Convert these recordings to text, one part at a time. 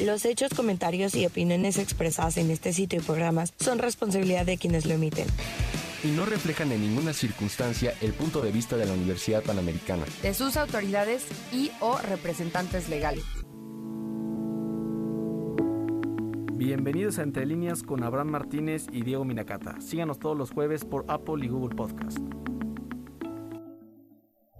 Los hechos, comentarios y opiniones expresadas en este sitio y programas son responsabilidad de quienes lo emiten. Y no reflejan en ninguna circunstancia el punto de vista de la Universidad Panamericana, de sus autoridades y o representantes legales. Bienvenidos a Entre Líneas con Abraham Martínez y Diego Minacata. Síganos todos los jueves por Apple y Google Podcast.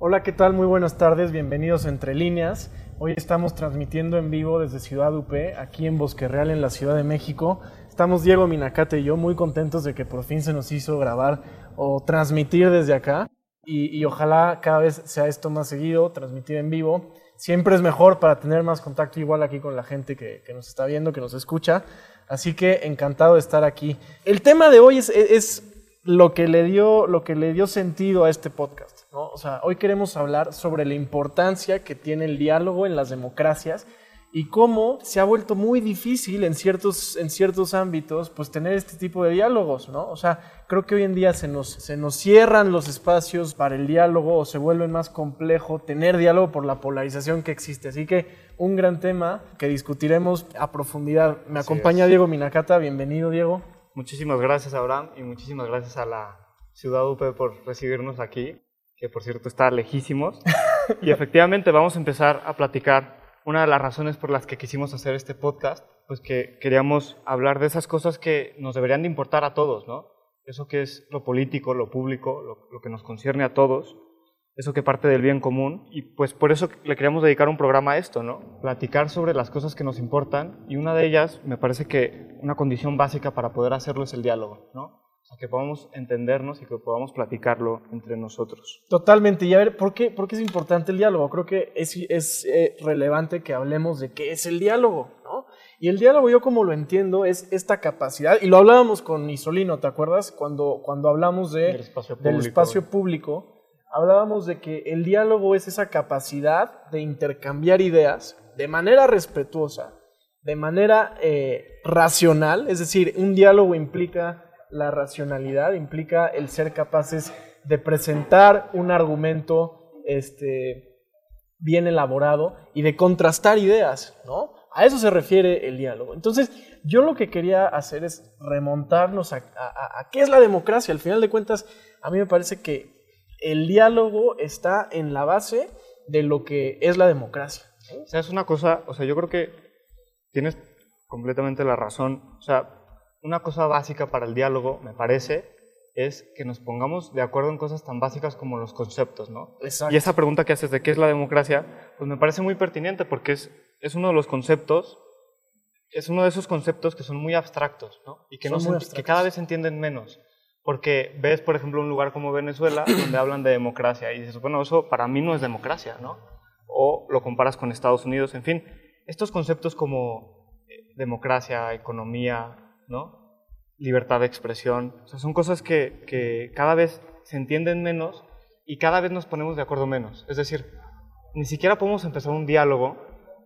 Hola, ¿qué tal? Muy buenas tardes, bienvenidos a Entre Líneas. Hoy estamos transmitiendo en vivo desde Ciudad UP, aquí en Bosque Real, en la Ciudad de México. Estamos Diego Minacata y yo muy contentos de que por fin se nos hizo grabar o transmitir desde acá. Y, ojalá cada vez sea esto más seguido, transmitir en vivo. Siempre es mejor para tener más contacto igual aquí con la gente que, nos está viendo, que nos escucha. Así que encantado de estar aquí. El tema de hoy es, es lo, que le dio, lo que le dio sentido a este podcast. O sea, hoy queremos hablar sobre la importancia que tiene el diálogo en las democracias y cómo se ha vuelto muy difícil en ciertos, en ciertos ámbitos pues tener este tipo de diálogos, ¿no? O sea, creo que hoy en día se nos, se nos cierran los espacios para el diálogo o se vuelve más complejo tener diálogo por la polarización que existe. Así que un gran tema que discutiremos a profundidad. Me acompaña Diego Minacata, bienvenido Diego. Muchísimas gracias Abraham y muchísimas gracias a la Ciudad UP por recibirnos aquí que por cierto está lejísimos. y efectivamente vamos a empezar a platicar una de las razones por las que quisimos hacer este podcast, pues que queríamos hablar de esas cosas que nos deberían de importar a todos, ¿no? Eso que es lo político, lo público, lo, que nos concierne a todos, eso que parte del bien común, y pues por eso le queríamos dedicar un programa a esto, ¿no? Platicar sobre las cosas que nos importan, y una de ellas, me parece que una condición básica para poder hacerlo es el diálogo, ¿no? Que podamos entendernos y que podamos platicarlo entre nosotros. Totalmente. Y a ver, ¿por qué, por qué es importante el diálogo? Creo que es, es eh, relevante que hablemos de qué es el diálogo, ¿no? Y el diálogo, yo como lo entiendo, es esta capacidad, y lo hablábamos con Isolino, ¿te acuerdas? Cuando, cuando hablamos de, espacio del espacio público, hablábamos de que el diálogo es esa capacidad de intercambiar ideas de manera respetuosa, de manera eh, racional, es decir, un diálogo implica la racionalidad, implica el ser capaces de presentar un argumento este, bien elaborado y de contrastar ideas, ¿no? A eso se refiere el diálogo. Entonces, yo lo que quería hacer es remontarnos a, qué es la democracia. Al final de cuentas, a mí me parece que el diálogo está en la base de lo que es la democracia. O sea, es una cosa, o sea, yo creo que tienes completamente la razón. O sea, una cosa básica para el diálogo, me parece, es que nos pongamos de acuerdo en cosas tan básicas como los conceptos, ¿no? Y esa pregunta que haces de qué es la democracia, pues me parece muy pertinente porque es, es uno de los conceptos, es uno de esos conceptos que son muy abstractos, ¿no? Y que, no que cada vez se entienden menos. Porque ves, por ejemplo, un lugar como Venezuela donde hablan de democracia y dices, bueno, eso para mí no es democracia, ¿no? O lo comparas con Estados Unidos, en fin. Estos conceptos como eh, democracia, economía, ¿no? Libertad de expresión. O sea, son cosas que, que cada vez se entienden menos y cada vez nos ponemos de acuerdo menos. Es decir, ni siquiera podemos empezar un diálogo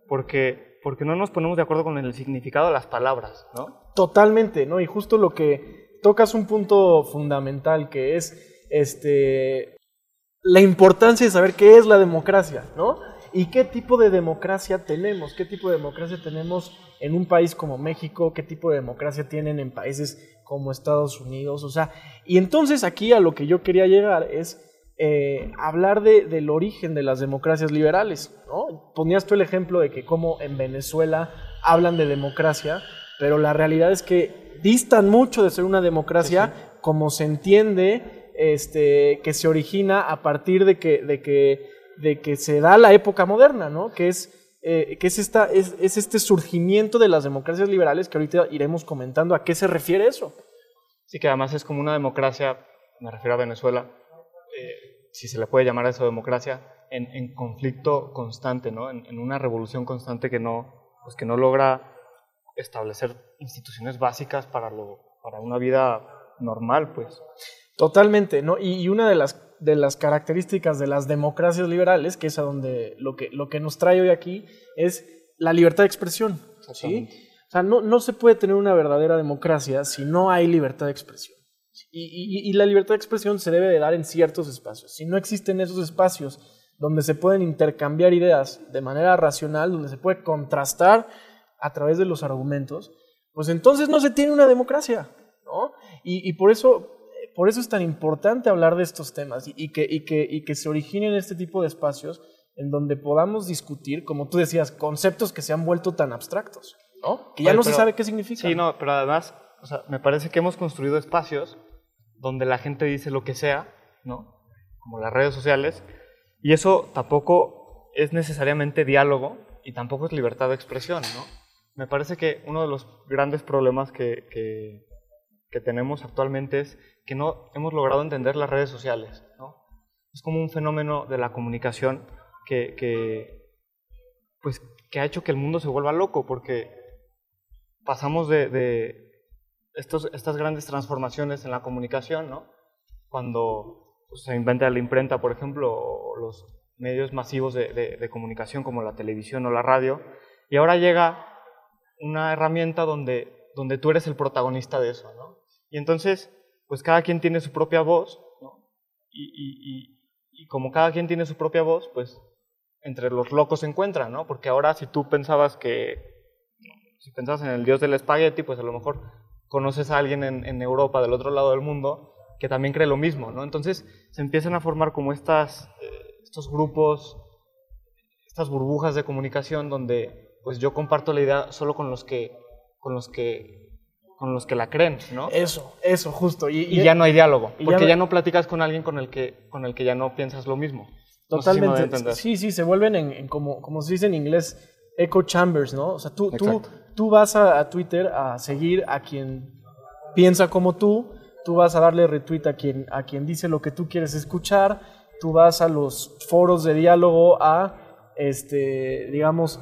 porque, porque no nos ponemos de acuerdo con el significado de las palabras, ¿no? Totalmente, ¿no? Y justo lo que tocas un punto fundamental que es este la importancia de saber qué es la democracia, ¿no? Y qué tipo de democracia tenemos, qué tipo de democracia tenemos en un país como México, qué tipo de democracia tienen en países como Estados Unidos, o sea, y entonces aquí a lo que yo quería llegar es eh, hablar de, del origen de las democracias liberales, ¿no? Ponías tú el ejemplo de que como en Venezuela hablan de democracia, pero la realidad es que distan mucho de ser una democracia como se entiende este, que se origina a partir de que, de que de que se da la época moderna, ¿no? Que es, eh, que es, esta, es, este surgimiento de las democracias liberales que ahorita iremos comentando a qué se refiere eso. Sí, que además es como una democracia, me refiero a Venezuela, eh, si se le puede llamar a eso democracia, en, conflicto constante, ¿no? En, una revolución constante que no, pues que no logra establecer instituciones básicas para, lo, para una vida normal, pues. Totalmente, ¿no? y una de las de las características de las democracias liberales, que es a donde lo que, lo que nos trae hoy aquí, es la libertad de expresión. ¿sí? O sea, no, no se puede tener una verdadera democracia si no hay libertad de expresión. Y, y, la libertad de expresión se debe de dar en ciertos espacios. Si no existen esos espacios donde se pueden intercambiar ideas de manera racional, donde se puede contrastar a través de los argumentos, pues entonces no se tiene una democracia, ¿no? Y, por, eso, por eso es tan importante hablar de estos temas y, que, y, que, y que se originen este tipo de espacios en donde podamos discutir, como tú decías, conceptos que se han vuelto tan abstractos, ¿no? Que ya no se sabe qué significa. Sí, no, pero además, o sea, me parece que hemos construido espacios donde la gente dice lo que sea, ¿no? Como las redes sociales, y eso tampoco es necesariamente diálogo y tampoco es libertad de expresión, ¿no? Me parece que uno de los grandes problemas que, que, que tenemos actualmente es que no hemos logrado entender las redes sociales, ¿no? Es como un fenómeno de la comunicación que, pues, que ha hecho que el mundo se vuelva loco, porque pasamos de, estos, estas grandes transformaciones en la comunicación, ¿no? Cuando pues, se inventa la imprenta, por ejemplo, o los medios masivos de, comunicación como la televisión o la radio, y ahora llega una herramienta donde, donde tú eres el protagonista de eso, ¿no? Y entonces, pues cada quien tiene su propia voz, ¿no? y, como cada quien tiene su propia voz, pues entre los locos se encuentran, ¿no? Porque ahora si tú pensabas que, si pensabas en el dios del espagueti, pues a lo mejor conoces a alguien en, Europa, del otro lado del mundo, que también cree lo mismo, ¿no? Entonces se empiezan a formar como estas, eh, estos grupos, estas burbujas de comunicación donde pues yo comparto la idea solo con los que, con los que con los que la creen, ¿no? Eso, eso, justo. Y, ya no hay diálogo, porque ya no, platicas con alguien con el que, con el que ya no piensas lo mismo. Totalmente. sí, sí, se vuelven en, como, como se dice en inglés, echo chambers, ¿no? O sea, tú, tú, tú vas a, Twitter a seguir a quien piensa como tú, tú vas a darle retweet a quien, a quien dice lo que tú quieres escuchar, tú vas a los foros de diálogo a, este, digamos,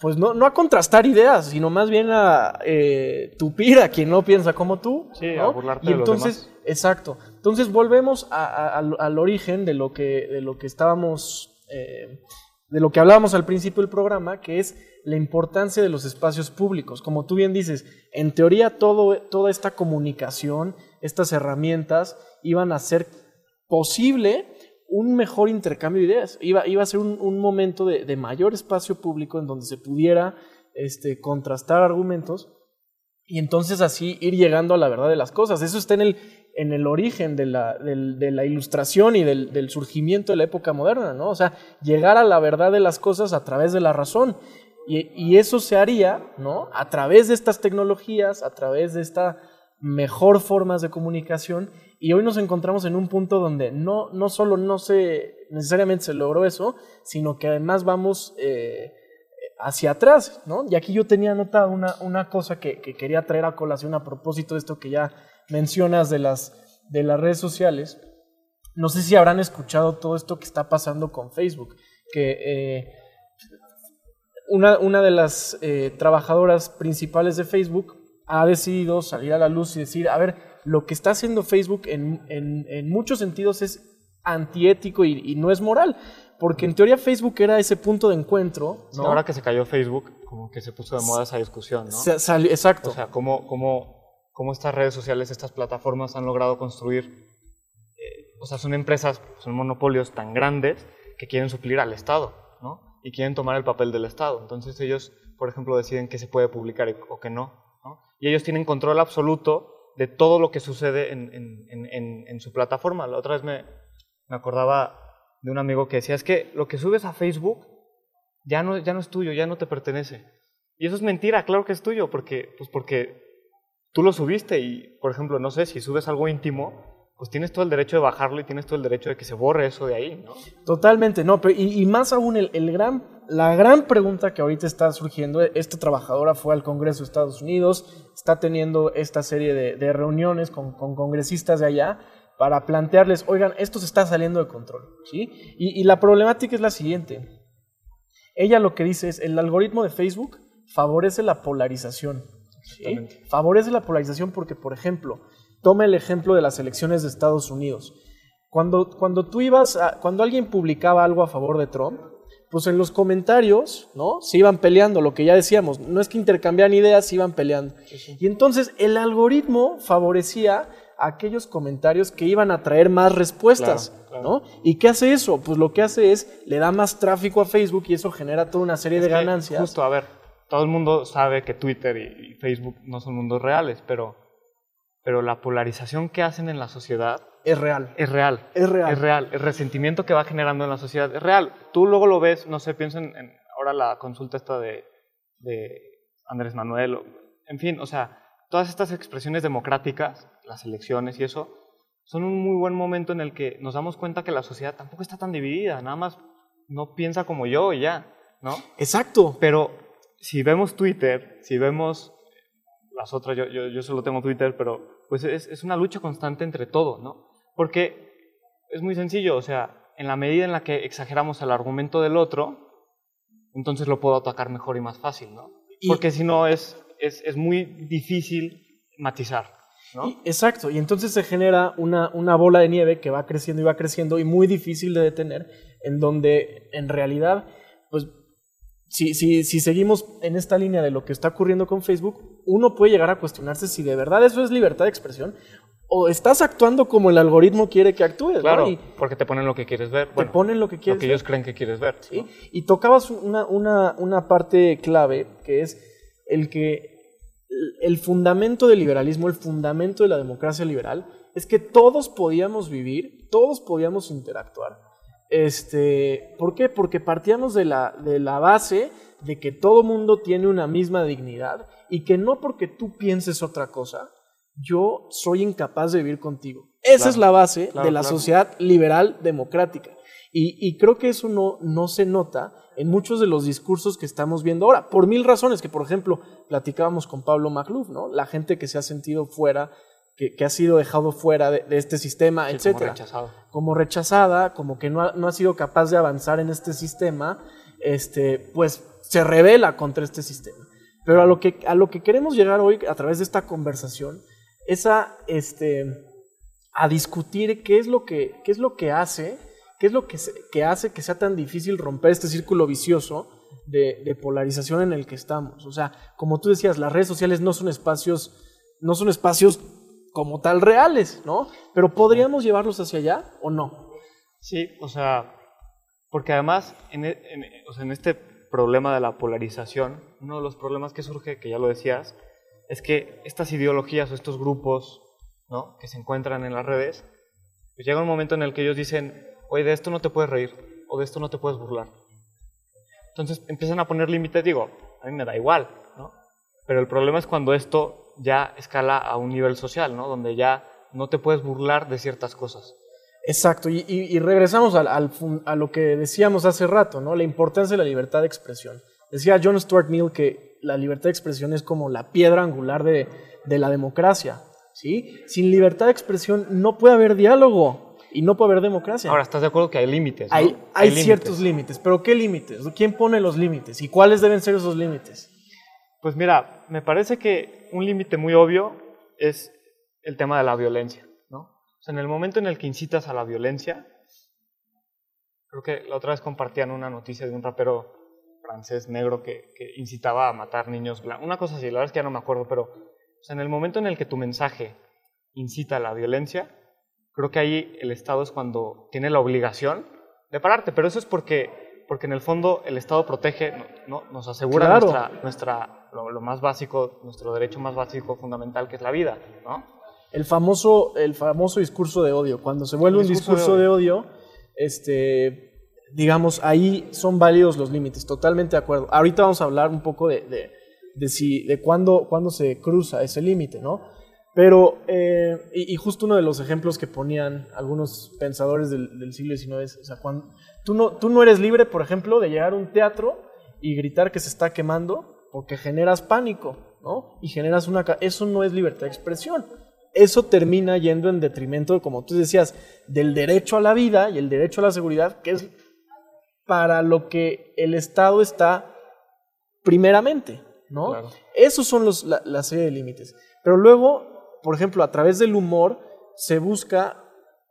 pues no, no a contrastar ideas, sino más bien a eh, tupir a quien no piensa como tú. Sí, a burlarte y entonces, Exacto. Entonces volvemos al, origen de lo que, de lo que estábamos, eh, de lo que hablábamos al principio del programa, que es la importancia de los espacios públicos. Como tú bien dices, en teoría todo, toda esta comunicación, estas herramientas iban a hacer posible un mejor intercambio de ideas. Iba, iba a ser un, momento de, mayor espacio público en donde se pudiera este, contrastar argumentos y entonces así ir llegando a la verdad de las cosas. Eso está en el, en el origen de la, de la ilustración y del, del, surgimiento de la época moderna, ¿no? O sea, llegar a la verdad de las cosas a través de la razón. Y, y eso se haría, ¿no? A través de estas tecnologías, a través de estas mejor formas de comunicación y hoy nos encontramos en un punto donde no, no solo no se necesariamente se logró eso, sino que además vamos eh, hacia atrás, ¿no? Y aquí yo tenía anotada una, una cosa que, quería traer a colación a propósito de esto que ya mencionas de las, de las redes sociales. No sé si habrán escuchado todo esto que está pasando con Facebook, que eh, una, una, de las eh, trabajadoras principales de Facebook ha decidido salir a la luz y decir, a ver, lo que está haciendo Facebook en, en, muchos sentidos es antiético y, no es moral. Porque en teoría Facebook era ese punto de encuentro. ¿no? ahora que se cayó Facebook, como que se puso de moda esa discusión, ¿no? exacto. O sea, cómo, cómo, cómo, estas redes sociales, estas plataformas han logrado construir. Eh, o sea, son empresas, son monopolios tan grandes que quieren suplir al Estado, ¿no? Y quieren tomar el papel del Estado. Entonces ellos, por ejemplo, deciden qué se puede publicar o qué no. Y ellos tienen control absoluto de todo lo que sucede en, su plataforma. La otra vez me, acordaba de un amigo que decía, es que lo que subes a Facebook ya no, ya no es tuyo, ya no te pertenece. Y eso es mentira, claro que es tuyo, porque, pues porque tú lo subiste y, por ejemplo, no sé, si subes algo íntimo, pues tienes todo el derecho de bajarlo y tienes todo el derecho de que se borre eso de ahí, ¿no? Totalmente, no, pero y, más aún el, el, gran, la gran pregunta que ahorita está surgiendo, esta trabajadora fue al Congreso de Estados Unidos, está teniendo esta serie de, de reuniones con, con, congresistas de allá para plantearles, oigan, esto se está saliendo de control, ¿sí? Y, y la problemática es la siguiente. Ella lo que dice es, el algoritmo de Facebook favorece la polarización, ¿sí? Favorece la polarización porque, por ejemplo, Toma el ejemplo de las elecciones de Estados Unidos. Cuando, cuando tú ibas a, cuando alguien publicaba algo a favor de Trump, pues en los comentarios, ¿no? Se iban peleando, lo que ya decíamos, no es que intercambiaban ideas, se iban peleando. Y entonces el algoritmo favorecía aquellos comentarios que iban a traer más respuestas, ¿no? ¿Y qué hace eso? Pues lo que hace es le da más tráfico a Facebook y eso genera toda una serie de ganancias. Justo, a ver, todo el mundo sabe que Twitter y, y Facebook no son mundos reales, pero, pero la polarización que hacen en la sociedad Es real. es real. Es real. Es real. El resentimiento que va generando en la sociedad es real. Tú luego lo ves, no sé, pienso en, en ahora la consulta esta de, de Andrés Manuel, o- en fin, o sea, todas estas expresiones democráticas, las elecciones y eso, son un muy buen momento en el que nos damos cuenta que la sociedad tampoco está tan dividida, nada más no piensa como yo y ya, ¿no? Exacto. Pero si vemos Twitter, si vemos las otras, yo, yo, yo solo tengo Twitter, pero pues es, es una lucha constante entre todo, ¿no? Porque es muy sencillo, o sea, en la medida en la que exageramos el argumento del otro, entonces lo puedo atacar mejor y más fácil, ¿no? Y- Porque si no es, es, es muy difícil matizar, ¿no? Y- exacto, y entonces se genera una, una bola de nieve que va creciendo y va creciendo y muy difícil de detener, en donde en realidad, pues, si, si, si seguimos en esta línea de lo que está ocurriendo con Facebook, uno puede llegar a cuestionarse si de verdad eso es libertad de expresión o estás actuando como el algoritmo quiere que actúes, ¿no? Claro, Y porque te ponen lo que quieres ver, te bueno, ponen lo que lo quieres. que ellos creen que quieres ver. ¿sí? ¿no? Y tocabas una, una, una parte clave que es el que el fundamento del liberalismo, el fundamento de la democracia liberal, es que todos podíamos vivir, todos podíamos interactuar. Este, ¿Por qué? Porque partíamos de la, de la base de que todo mundo tiene una misma dignidad y que no porque tú pienses otra cosa, yo soy incapaz de vivir contigo. Esa Claro, es la base claro, de la claro. sociedad liberal democrática. Y, y creo que eso no, no se nota en muchos de los discursos que estamos viendo ahora, por mil razones, que por ejemplo platicábamos con Pablo Magluf, ¿no? La gente que se ha sentido fuera, que, que ha sido dejado fuera de, de este sistema, Sí, como etcétera rechazado. como rechazada, como que no ha, no ha sido capaz de avanzar en este sistema, este, pues se revela contra este sistema. Pero a lo que, a lo que queremos llegar hoy a través de esta conversación es a, este, a discutir qué es lo que, qué es lo que hace, qué es lo que, se- que hace que sea tan difícil romper este círculo vicioso de, de polarización en el que estamos. O sea, como tú decías, las redes sociales no son espacios, no son espacios como tal reales, ¿no? Pero podríamos llevarlos hacia allá o no. Sí, o sea, porque además en, e- en- o sea, en este problema de la polarización, uno de los problemas que surge, que ya lo decías, es que estas ideologías o estos grupos ¿no? que se encuentran en las redes, pues llega un momento en el que ellos dicen, oye, de esto no te puedes reír o de esto no te puedes burlar. Entonces empiezan a poner límites, digo, a mí me da igual, ¿no? Pero el problema es cuando esto ya escala a un nivel social, ¿no? Donde ya no te puedes burlar de ciertas cosas. Exacto, y, y- y regresamos al- a lo que decíamos hace rato, ¿no? La importancia de la libertad de expresión. Decía John Stuart Mill que la libertad de expresión es como la piedra angular de, de la democracia, ¿sí? Sin libertad de expresión no puede haber diálogo y no puede haber democracia. Ahora, ¿estás de acuerdo que hay límites? ¿no? hay, hay límites. ciertos límites, pero ¿qué límites? ¿Quién pone los límites? ¿Y cuáles deben ser esos límites? Pues mira, me parece que un límite muy obvio es el tema de la violencia, ¿no? O sea, en el momento en el que incitas a la violencia, creo que la otra vez compartían una noticia de un rapero francés negro que, incitaba a matar niños blancos, una cosa así, la verdad es que ya no me acuerdo, pero o sea, en el momento en el que tu mensaje incita a la violencia, creo que ahí el Estado es cuando tiene la obligación de pararte, pero eso es porque, porque en el fondo el Estado protege, ¿no? nos asegura Claro. nuestra, nuestra, lo, lo más básico, nuestro derecho más básico, fundamental, que es la vida, ¿no? El famoso, el famoso discurso de odio. Cuando se vuelve un Discurso de odio, este, digamos, ahí son válidos los límites. Totalmente de acuerdo. Ahorita vamos a hablar un poco de, de, de si, de cuándo, cuándo se cruza ese límite, ¿no? Pero, eh, y, y justo uno de los ejemplos que ponían algunos pensadores del, del siglo XIX es, o sea, cuando, tú, no, tú no eres libre, por ejemplo, de llegar a un teatro y gritar que se está quemando porque generas pánico, ¿no? Y generas una... Eso no es libertad de expresión. Eso termina yendo en detrimento, como tú decías, del derecho a la vida y el derecho a la seguridad, que es para lo que el Estado está primeramente, ¿no? Claro. Esos son los, la, la serie de límites. Pero luego, por ejemplo, a través del humor se busca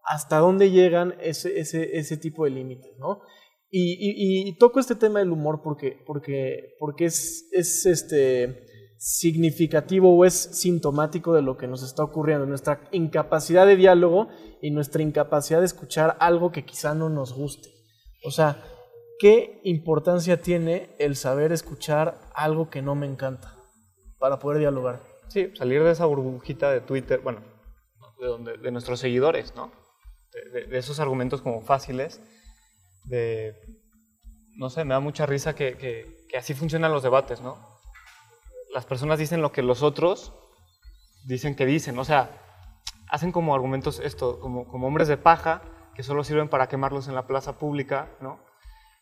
hasta dónde llegan ese, ese, ese tipo de límites, ¿no? Y, toco este tema del humor porque, porque, porque es, es este, significativo o es sintomático de lo que nos está ocurriendo, nuestra incapacidad de diálogo y nuestra incapacidad de escuchar algo que quizá no nos guste. O sea, ¿qué importancia tiene el saber escuchar algo que no me encanta para poder dialogar? Sí, salir de esa burbujita de Twitter, bueno, de, donde, de nuestros seguidores, ¿no? De, de- esos argumentos como fáciles, de, no sé, me da mucha risa que, que- que así funcionan los debates, ¿no? Las personas dicen lo que los otros dicen que dicen, o sea, hacen como argumentos esto, como, como hombres de paja que solo sirven para quemarlos en la plaza pública, ¿no?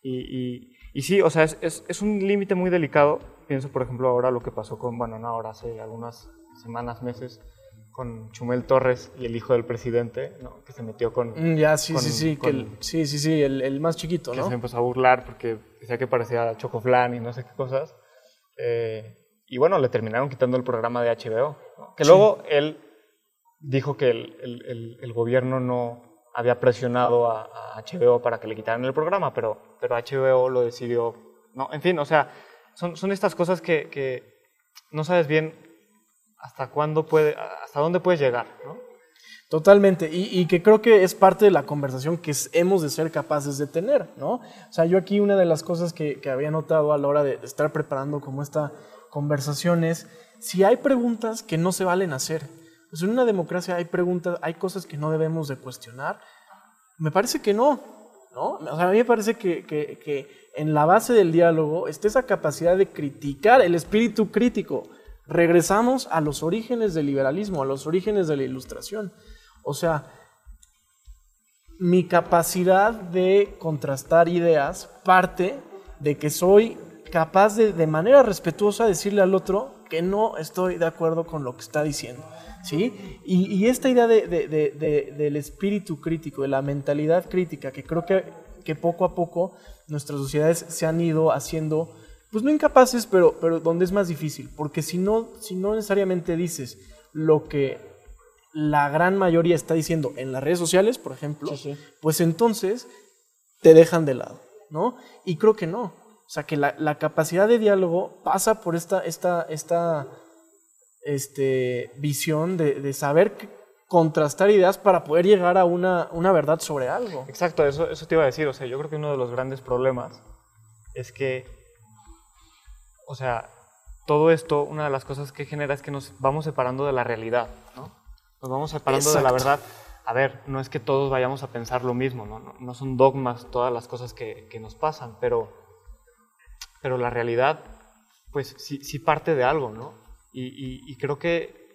Y, y- y sí, o sea, es, es- es un límite muy delicado. Pienso, por ejemplo, ahora lo que pasó con, bueno, no ahora, hace algunas semanas, meses, con Chumel Torres y el hijo del presidente, ¿no? Que se metió con... Mm, ya, sí, con- sí, sí, que con- el- sí, sí, sí, el, el más chiquito, que ¿no? se empezó a burlar porque decía que parecía Chocoflan y no sé qué cosas. Eh, y bueno, le terminaron quitando el programa de HBO. ¿no? Que Sí. luego él dijo que el, el- el- el gobierno no había presionado a, a HBO para que le quitaran el programa, pero, pero HBO lo decidió. No, en fin, o sea, son, son estas cosas que, que no sabes bien hasta cuándo puede, hasta dónde puedes llegar, ¿no? Totalmente, y, y que creo que es parte de la conversación que hemos de ser capaces de tener, ¿no? O sea, yo aquí una de las cosas que, que había notado a la hora de estar preparando como esta conversación es, si hay preguntas que no se valen hacer, pues en una democracia hay preguntas, hay cosas que no debemos de cuestionar, me parece que no, ¿no? O sea, a mí me parece que, que- que en la base del diálogo está esa capacidad de criticar, el espíritu crítico. Regresamos a los orígenes del liberalismo, a los orígenes de la ilustración. O sea, mi capacidad de contrastar ideas parte de que soy capaz de, de manera respetuosa, decirle al otro que no estoy de acuerdo con lo que está diciendo. ¿sí? Y, esta idea de- de- de- de- del espíritu crítico, de la mentalidad crítica, que creo que, que poco a poco nuestras sociedades se han ido haciendo, pues no incapaces, pero, pero donde es más difícil. Porque si no, si no necesariamente dices lo que la gran mayoría está diciendo en las redes sociales, por ejemplo, pues entonces te dejan de lado, ¿no? Y creo que no. O sea, que la, la capacidad de diálogo pasa por esta, esta, esta este, visión de, de saber que- contrastar ideas para poder llegar a una, una verdad sobre algo. Exacto, eso, eso te iba a decir. O sea, yo creo que uno de los grandes problemas es que, o sea, todo esto, una de las cosas que genera es que nos vamos separando de la realidad, ¿no? Nos vamos separando de la Exacto. verdad. A ver, no es que todos vayamos a pensar lo mismo, ¿no? No, no son dogmas todas las cosas que, que nos pasan, pero, pero la realidad, pues sí, sí parte de algo, ¿no? Y, y- y creo que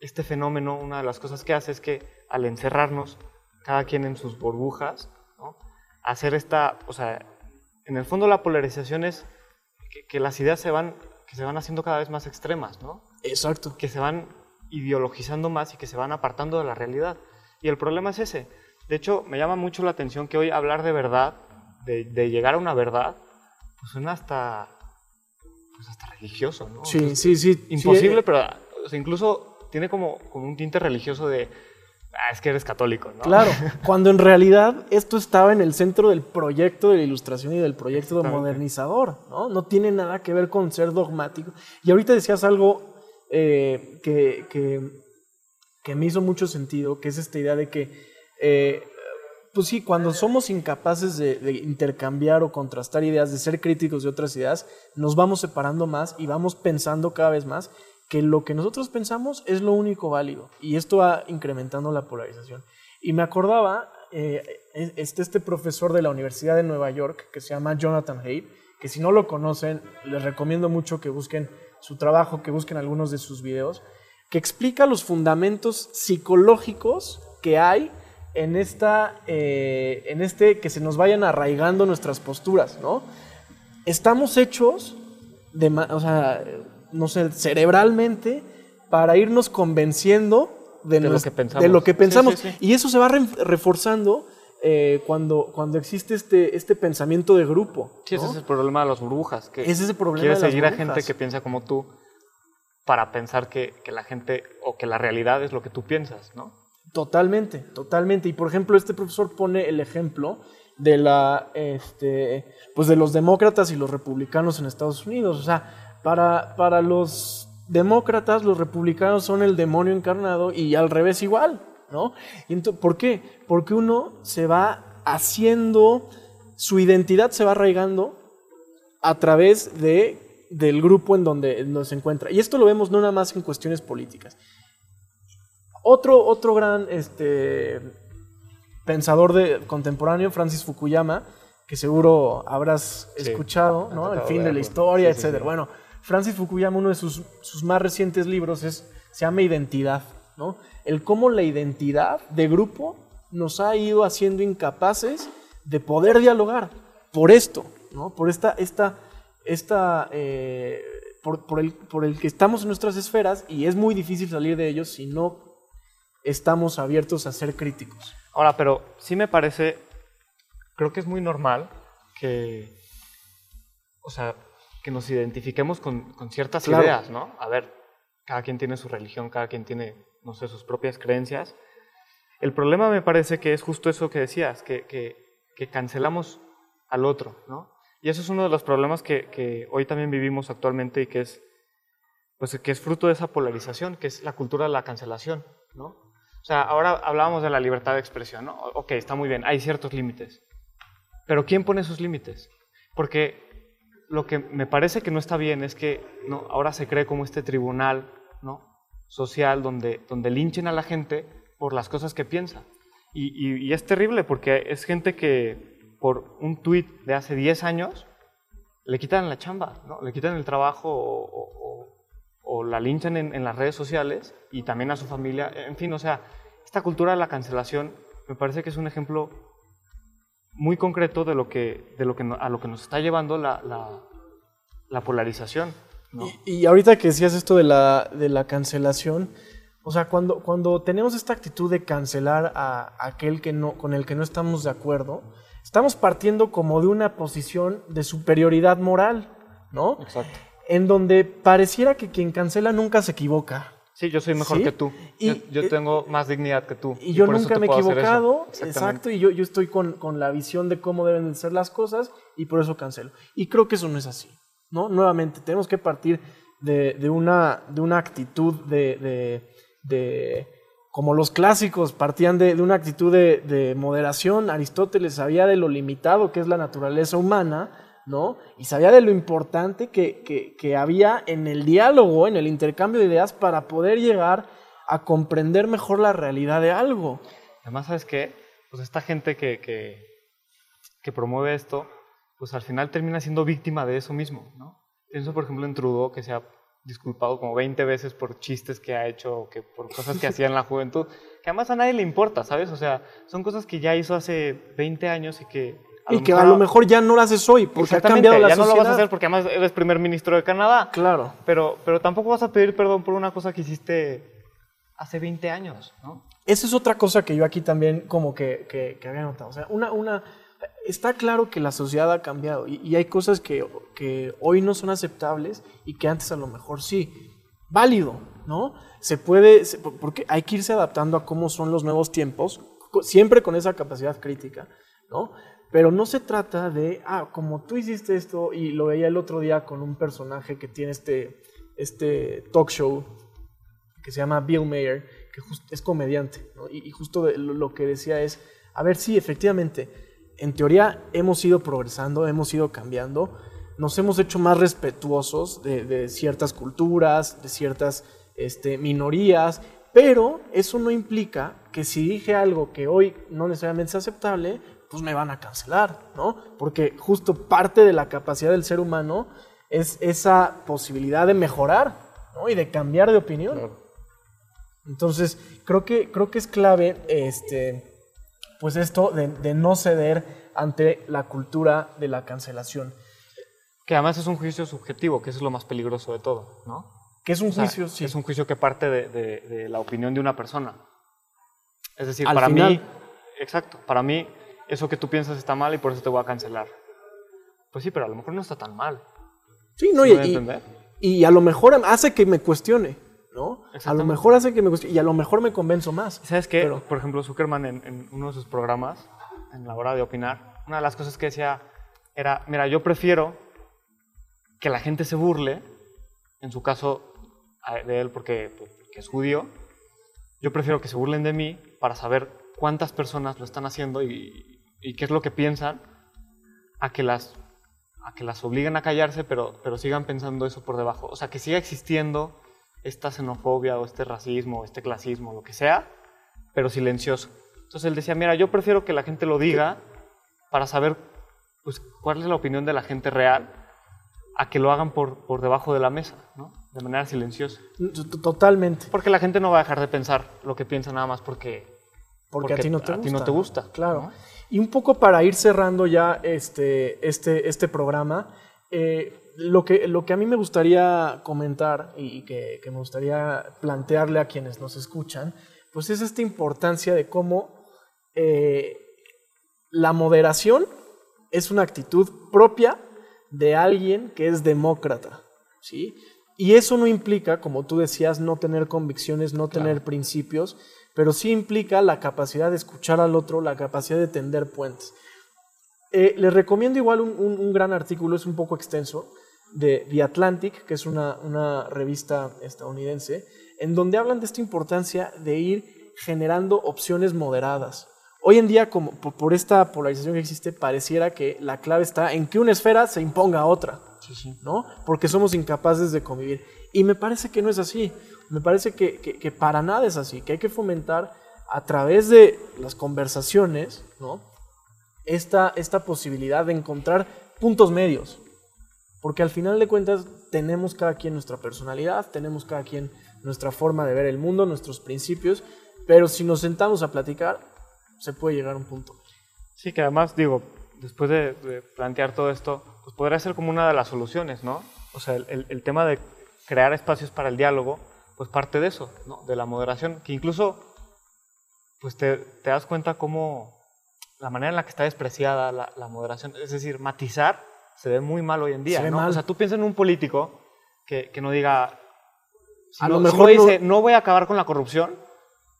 este fenómeno, una de las cosas que hace es que al encerrarnos, cada quien en sus burbujas, ¿no? hacer esta, o sea, en el fondo la polarización es que, que las ideas se van, que se van haciendo cada vez más extremas, ¿no? Exacto. que se van ideologizando más y que se van apartando de la realidad. Y el problema es ese. De hecho, me llama mucho la atención que hoy hablar de verdad, de, de llegar a una verdad, pues suena hasta, pues hasta religioso, ¿no? Sí, Pues, sí, sí. imposible, sí, eh, pero o sea, incluso tiene como, como un tinte religioso de, ah, es que eres católico, ¿no? Claro, cuando en realidad esto estaba en el centro del proyecto de la ilustración y del proyecto modernizador, ¿no? No tiene nada que ver con ser dogmático. Y ahorita decías algo eh, que, que, que me hizo mucho sentido, que es esta idea de que, eh, pues sí, cuando somos incapaces de, de intercambiar o contrastar ideas, de ser críticos de otras ideas, nos vamos separando más y vamos pensando cada vez más que lo que nosotros pensamos es lo único válido. Y esto va incrementando la polarización. Y me acordaba, eh, este, este profesor de la Universidad de Nueva York, que se llama Jonathan Haidt, que si no lo conocen, les recomiendo mucho que busquen su trabajo, que busquen algunos de sus videos, que explica los fundamentos psicológicos que hay en, esta, eh, en este que se nos vayan arraigando nuestras posturas, ¿no? Estamos hechos, de, o sea, no sé, cerebralmente, para irnos convenciendo de, De lo que pensamos. de lo que Sí, pensamos. sí, sí. Y eso se va re- reforzando eh, cuando, cuando existe este, este pensamiento de grupo. Sí, ese es el problema de las burbujas. Que Ese es el problema Quieres de las seguir a gente que piensa como tú para pensar que, que la gente o que la realidad es lo que tú piensas, ¿no? Totalmente, totalmente. Y por ejemplo, este profesor pone el ejemplo de la, este, pues de los demócratas y los republicanos en Estados Unidos. O sea, para, para los demócratas, los republicanos son el demonio encarnado y al revés igual, ¿no? Y ento- ¿Por qué? Porque uno se va haciendo su identidad se va arraigando a través de, del grupo en donde, se encuentra. Y esto lo vemos no nada más en cuestiones políticas. Otro, otro gran este, pensador de, contemporáneo, Francis Fukuyama, que seguro habrás Sí, escuchado, ¿no? El fin de la historia, Sí, sí, etc. sí. Bueno, Francis Fukuyama, uno de sus, sus más recientes libros es, se llama Identidad, ¿no? El cómo la identidad de grupo nos ha ido haciendo incapaces de poder dialogar por esto, ¿no? Por esta, esta, esta, eh, por, por el, por el que estamos en nuestras esferas y es muy difícil salir de ellos si no estamos abiertos a ser críticos. Ahora, pero sí me parece, creo que es muy normal que, o sea, que nos identifiquemos con, con ciertas Claro. ideas, ¿no? A ver, cada quien tiene su religión, cada quien tiene, no sé, sus propias creencias. El problema me parece que es justo eso que decías, que, que, que cancelamos al otro, ¿no? Y eso es uno de los problemas que, que hoy también vivimos actualmente y que es, pues, que es fruto de esa polarización, que es la cultura de la cancelación, ¿no? O sea, ahora hablábamos de la libertad de expresión, ¿no? Ok, está muy bien, hay ciertos límites. Pero ¿quién pone esos límites? Porque lo que me parece que no está bien es que ¿no? ahora se cree como este tribunal ¿no? social donde, donde linchen a la gente por las cosas que piensa. Y, y- y es terrible porque es gente que por un tuit de hace 10 años le quitan la chamba, ¿no? le quitan el trabajo o, o- o- la linchan en, en las redes sociales y también a su familia. En fin, o sea, esta cultura de la cancelación me parece que es un ejemplo muy concreto de lo que, de lo que a lo que nos está llevando la, la- la polarización. ¿no? Y, y ahorita que decías esto de la, de la cancelación, o sea, cuando, cuando tenemos esta actitud de cancelar a aquel que no, con el que no estamos de acuerdo, estamos partiendo como de una posición de superioridad moral, ¿no? Exacto. En donde pareciera que quien cancela nunca se equivoca. Sí, yo soy mejor ¿Sí? que tú. Y- yo yo eh, tengo más dignidad que tú. Y yo nunca me he equivocado, exacto, y yo, yo estoy con, con la visión de cómo deben de ser las cosas y por eso cancelo. Y creo que eso no es así, ¿no? Nuevamente, tenemos que partir de, de una, de una actitud de, de- de- como los clásicos partían de, de una actitud de, de moderación. Aristóteles sabía de lo limitado que es la naturaleza humana, ¿no? Y sabía de lo importante que, que- que había en el diálogo, en el intercambio de ideas para poder llegar a comprender mejor la realidad de algo. Además, ¿sabes qué? Pues esta gente que, que, que promueve esto, pues al final termina siendo víctima de eso mismo, ¿no? Pienso, por ejemplo, en Trudeau, que se ha disculpado como 20 veces por chistes que ha hecho, o que por cosas que hacía en la juventud, que además a nadie le importa, ¿sabes? O sea, son cosas que ya hizo hace 20 años y que... y que a lo mejor ya no lo haces hoy, porque ha cambiado la ya no sociedad. lo vas a hacer porque además eres primer ministro de Canadá. Claro. Pero, pero tampoco vas a pedir perdón por una cosa que hiciste hace 20 años, ¿no? Esa es otra cosa que yo aquí también como que, que- que había notado. O sea, una, una, está claro que la sociedad ha cambiado y, y hay cosas que, que hoy no son aceptables y que antes a lo mejor sí. Válido, ¿no? Se puede, se- porque hay que irse adaptando a cómo son los nuevos tiempos, siempre con esa capacidad crítica, ¿no? Pero no se trata de, ah, como tú hiciste esto, y lo veía el otro día con un personaje que tiene este, este talk show que se llama Bill Mayer, que es comediante, ¿no? y, justo lo que decía es, a ver, sí, efectivamente, en teoría hemos ido progresando, hemos ido cambiando, nos hemos hecho más respetuosos de, de ciertas culturas, de ciertas este, minorías, pero eso no implica que si dije algo que hoy no necesariamente es aceptable, pues me van a cancelar, ¿no? Porque justo parte de la capacidad del ser humano es esa posibilidad de mejorar, ¿no? Y de cambiar de opinión. Entonces, creo que, creo que es clave este, pues esto de, de no ceder ante la cultura de la cancelación. Que además es un juicio subjetivo, que eso es lo más peligroso de todo, ¿no? Que es un O sea, juicio, sí. Es un juicio que parte de, de- de la opinión de una persona. Es decir, Al para final. mí, exacto, para mí eso que tú piensas está mal y por eso te voy a cancelar. Pues sí, pero a lo mejor no está tan mal. Sí, no, ¿Sí y, y- y a lo mejor hace que me cuestione, ¿no? A lo mejor hace que me cuestione y a lo mejor me convenzo más. ¿Sabes qué? Pero- Por ejemplo, Zuckerman en, en uno de sus programas, en la hora de opinar, una de las cosas que decía era, mira, yo prefiero que la gente se burle, en su caso de él porque, porque es judío, yo prefiero que se burlen de mí para saber cuántas personas lo están haciendo y, y qué es lo que piensan, a que las, a que las obliguen a callarse, pero, pero sigan pensando eso por debajo. O sea, que siga existiendo esta xenofobia o este racismo o este clasismo, lo que sea, pero silencioso. Entonces él decía, mira, yo prefiero que la gente lo diga para saber pues, cuál es la opinión de la gente real a que lo hagan por, por debajo de la mesa, ¿no? de manera silenciosa. Totalmente. Porque la gente no va a dejar de pensar lo que piensa nada más porque, porque, a ti no te, gusta. Ti no te gusta. Claro. Y un poco para ir cerrando ya este, este, este programa, eh, lo, que, lo que a mí me gustaría comentar y que, que me gustaría plantearle a quienes nos escuchan, pues es esta importancia de cómo eh, la moderación es una actitud propia de alguien que es demócrata, ¿sí? Y eso no implica, como tú decías, no tener convicciones, no tener principios, pero sí implica la capacidad de escuchar al otro, la capacidad de tender puentes. Eh, les recomiendo igual un, gran artículo, es un poco extenso, de The Atlantic, que es una, una revista estadounidense, en donde hablan de esta importancia de ir generando opciones moderadas. Hoy en día, como por esta polarización que existe, pareciera que la clave está en que una esfera se imponga a otra, ¿no? Porque somos incapaces de convivir. Y me parece que no es así. Me parece que, que, para nada es así, que hay que fomentar a través de las conversaciones, ¿no? Esta, esta posibilidad de encontrar puntos medios. Porque al final de cuentas tenemos cada quien nuestra personalidad, tenemos cada quien nuestra forma de ver el mundo, nuestros principios, pero si nos sentamos a platicar, se puede llegar a un punto. Sí, que además, digo, después de, plantear todo esto, pues podría ser como una de las soluciones, ¿no? O sea, el, el, tema de crear espacios para el diálogo, pues parte de eso, ¿no? De la moderación, que incluso, pues te, te das cuenta cómo la manera en la que está despreciada la, la, moderación, es decir, matizar, se ve muy mal hoy en día, ¿no? O sea, tú piensas en un político que, que no diga, a lo mejor dice, no voy a acabar con la corrupción,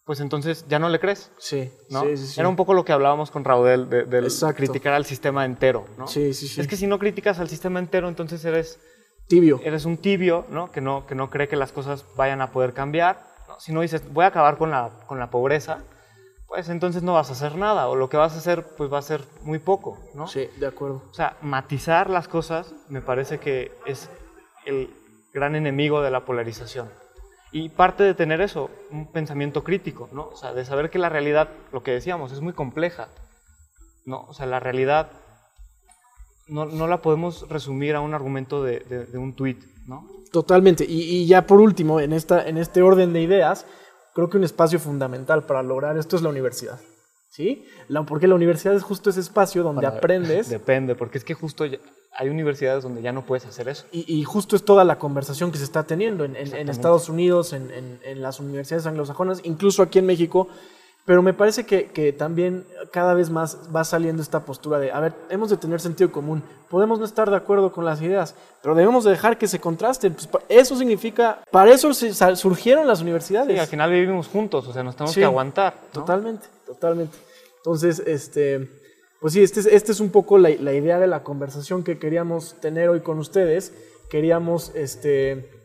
pues entonces ya no le crees. Sí, ¿no? sí, sí, Era un poco lo que hablábamos con Raudel de, criticar al sistema entero, ¿no? Sí, sí, sí. Es que si no criticas al sistema entero, entonces eres... Tibio. Eres un tibio, ¿no? Que no, que no cree que las cosas vayan a poder cambiar. Si no dices, voy a acabar con la, con la pobreza, pues entonces no vas a hacer nada. O lo que vas a hacer, pues va a ser muy poco, ¿no? Sí, de acuerdo. O sea, matizar las cosas me parece que es el gran enemigo de la polarización. Y parte de tener eso, un pensamiento crítico, ¿no? O sea, de saber que la realidad, lo que decíamos, es muy compleja, ¿no? O sea, la realidad no, no la podemos resumir a un argumento de, de, un tuit, ¿no? Totalmente. Y, y, ya por último, en, esta, en este orden de ideas, creo que un espacio fundamental para lograr esto es la universidad. ¿Sí? La, porque la universidad es justo ese espacio donde aprendes. Depende, porque es que justo hay universidades donde ya no puedes hacer eso. Y, justo es toda la conversación que se está teniendo en, Estados Unidos, en, las universidades anglosajonas, incluso aquí en México. Pero me parece que, también cada vez más va saliendo esta postura de, a ver, hemos de tener sentido común, podemos no estar de acuerdo con las ideas, pero debemos de dejar que se contrasten. Pues, eso significa, para eso surgieron las universidades. Sí, al final vivimos juntos, o sea, nos tenemos que aguantar. Totalmente, totalmente. Entonces, este, pues sí, este es, este es un poco la, idea de la conversación que queríamos tener hoy con ustedes. Queríamos este,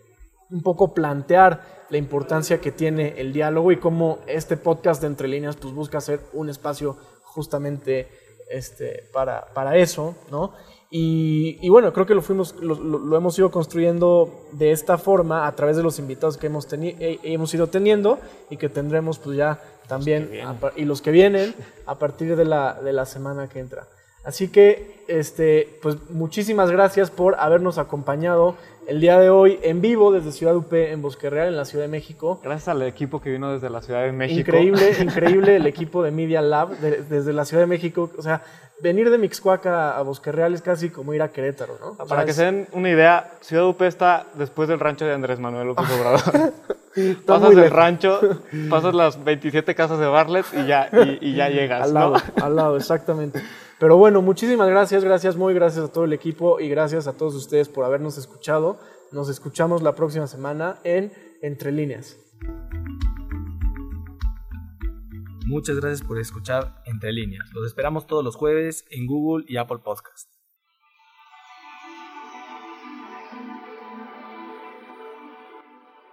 un poco plantear la importancia que tiene el diálogo y cómo este podcast de Entre Líneas pues, busca ser un espacio justamente este, para, para eso, ¿no? Y, bueno, creo que lo, fuimos, lo, hemos ido construyendo de esta forma a través de los invitados que hemos, eh, hemos ido teniendo y que tendremos pues ya también, y los que vienen a partir de la, de la semana que entra. Así que, este, pues muchísimas gracias por habernos acompañado el día de hoy en vivo desde Ciudad UP en Bosque Real, en la Ciudad de México. Gracias al equipo que vino desde la Ciudad de México. Increíble, increíble el equipo de Media Lab desde la Ciudad de México. O sea, venir de Mixcoaca a Bosque Real es casi como ir a Querétaro, ¿no? Para que se den una idea, Ciudad UP está después del rancho de Andrés Manuel López Obrador. pasas el rancho, pasas las 27 casas de Bartlett y ya, y, ya llegas. al lado, al lado, exactamente. Pero bueno, muchísimas gracias, gracias muy, gracias a todo el equipo y gracias a todos ustedes por habernos escuchado. Nos escuchamos la próxima semana en Entre Líneas. Muchas gracias por escuchar Entre Líneas. Los esperamos todos los jueves en Google y Apple Podcast.